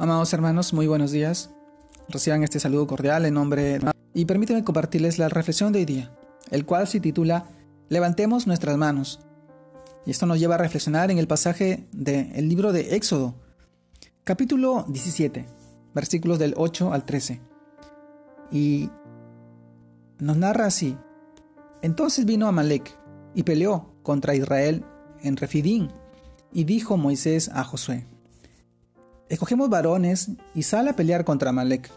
Amados hermanos, muy buenos días. Reciban este saludo cordial en nombre de... Y permítanme compartirles la reflexión de hoy día, el cual se titula Levantemos nuestras manos. Y esto nos lleva a reflexionar en el pasaje del libro de Éxodo, capítulo 17, versículos del 8 al 13. Y nos narra así. Entonces vino Amalek y peleó contra Israel en Refidín, y dijo Moisés a Josué, Escogemos varones y sal a pelear contra Amalek.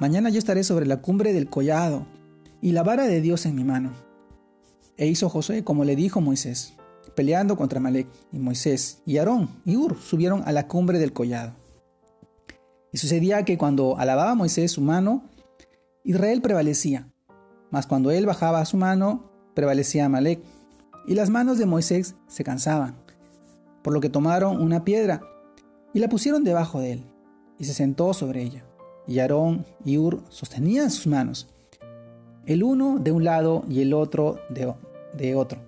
Mañana yo estaré sobre la cumbre del collado y la vara de Dios en mi mano. E hizo Josué como le dijo Moisés, peleando contra Amalek, y Moisés y Aarón y Ur subieron a la cumbre del collado. Y sucedía que cuando alababa Moisés su mano, Israel prevalecía, mas cuando él bajaba su mano, prevalecía Amalek, y las manos de Moisés se cansaban, por lo que tomaron una piedra y la pusieron debajo de él, y se sentó sobre ella. Y Aarón y Ur sostenían sus manos, el uno de un lado y el otro de, de otro.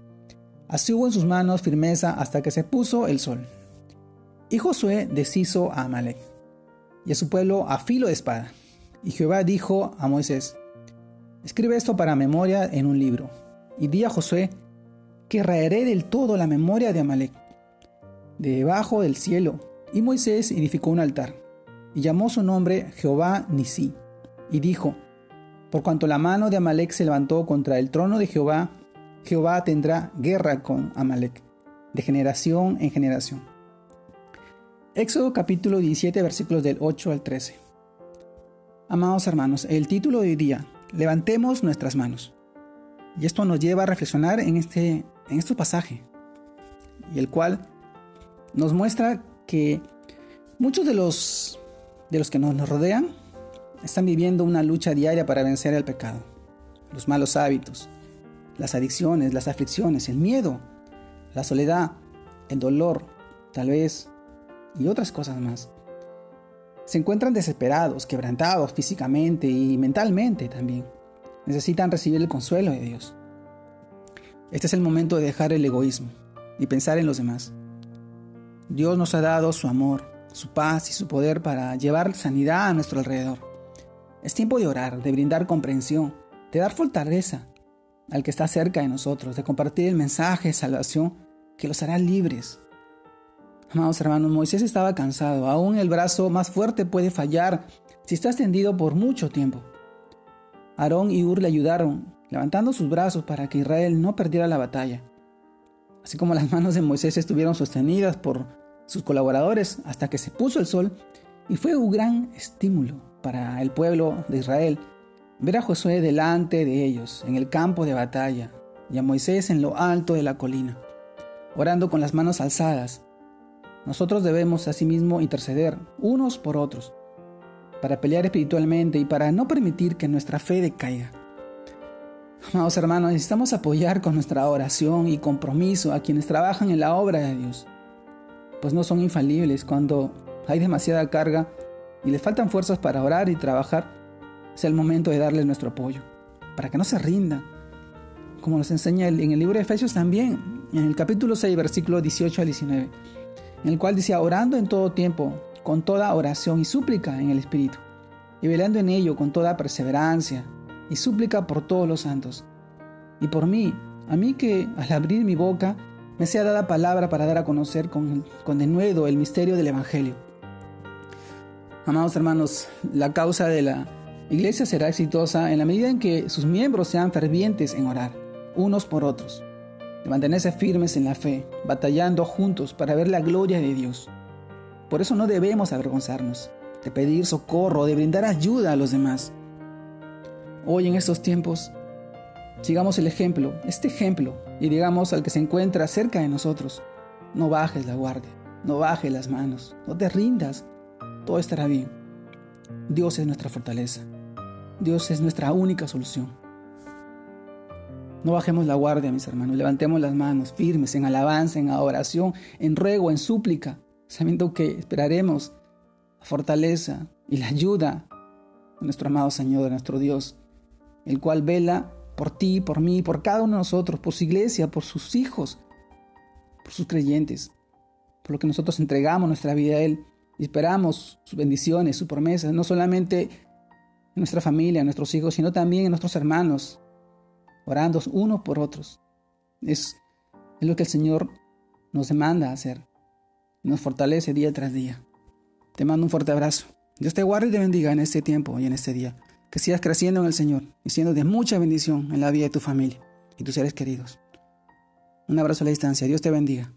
Así hubo en sus manos firmeza hasta que se puso el sol. Y Josué deshizo a Amalek y a su pueblo a filo de espada. Y Jehová dijo a Moisés, escribe esto para memoria en un libro, y di a Josué que raeré del todo la memoria de Amalek, debajo del cielo, y Moisés edificó un altar, y llamó su nombre Jehová Nisi, y dijo, Por cuanto la mano de Amalek se levantó contra el trono de Jehová, Jehová tendrá guerra con Amalek, de generación en generación. Éxodo capítulo 17 versículos del 8 al 13. Amados hermanos, el título de hoy día, levantemos nuestras manos. Y esto nos lleva a reflexionar en este, en este pasaje, y el cual nos muestra que muchos de los, de los que nos rodean están viviendo una lucha diaria para vencer el pecado, los malos hábitos, las adicciones, las aflicciones, el miedo, la soledad, el dolor, tal vez, y otras cosas más. Se encuentran desesperados, quebrantados físicamente y mentalmente también. Necesitan recibir el consuelo de Dios. Este es el momento de dejar el egoísmo y pensar en los demás. Dios nos ha dado su amor, su paz y su poder para llevar sanidad a nuestro alrededor. Es tiempo de orar, de brindar comprensión, de dar fortaleza al que está cerca de nosotros, de compartir el mensaje de salvación que los hará libres. Amados hermanos, Moisés estaba cansado, aún el brazo más fuerte puede fallar si está extendido por mucho tiempo. Aarón y Ur le ayudaron, levantando sus brazos para que Israel no perdiera la batalla así como las manos de Moisés estuvieron sostenidas por sus colaboradores hasta que se puso el sol, y fue un gran estímulo para el pueblo de Israel ver a Josué delante de ellos en el campo de batalla y a Moisés en lo alto de la colina, orando con las manos alzadas. Nosotros debemos asimismo interceder unos por otros para pelear espiritualmente y para no permitir que nuestra fe decaiga. Amados hermanos, necesitamos apoyar con nuestra oración y compromiso a quienes trabajan en la obra de Dios, pues no son infalibles cuando hay demasiada carga y les faltan fuerzas para orar y trabajar. Es el momento de darles nuestro apoyo, para que no se rindan, como nos enseña en el libro de Efesios también, en el capítulo 6, versículo 18 al 19, en el cual dice, orando en todo tiempo, con toda oración y súplica en el Espíritu, y velando en ello con toda perseverancia y súplica por todos los santos. Y por mí, a mí que al abrir mi boca me sea dada palabra para dar a conocer con, con denuedo el misterio del Evangelio. Amados hermanos, la causa de la iglesia será exitosa en la medida en que sus miembros sean fervientes en orar, unos por otros, de mantenerse firmes en la fe, batallando juntos para ver la gloria de Dios. Por eso no debemos avergonzarnos de pedir socorro, de brindar ayuda a los demás. Hoy en estos tiempos, sigamos el ejemplo, este ejemplo, y digamos al que se encuentra cerca de nosotros, no bajes la guardia, no bajes las manos, no te rindas, todo estará bien. Dios es nuestra fortaleza, Dios es nuestra única solución. No bajemos la guardia, mis hermanos, levantemos las manos firmes en alabanza, en adoración, en ruego, en súplica, sabiendo que esperaremos la fortaleza y la ayuda de nuestro amado Señor, de nuestro Dios el cual vela por ti, por mí, por cada uno de nosotros, por su iglesia, por sus hijos, por sus creyentes, por lo que nosotros entregamos nuestra vida a Él esperamos sus bendiciones, sus promesas, no solamente en nuestra familia, en nuestros hijos, sino también en nuestros hermanos, orando unos por otros. Es, es lo que el Señor nos demanda hacer. Nos fortalece día tras día. Te mando un fuerte abrazo. Dios te guarde y te bendiga en este tiempo y en este día. Que sigas creciendo en el Señor y siendo de mucha bendición en la vida de tu familia y tus seres queridos. Un abrazo a la distancia. Dios te bendiga.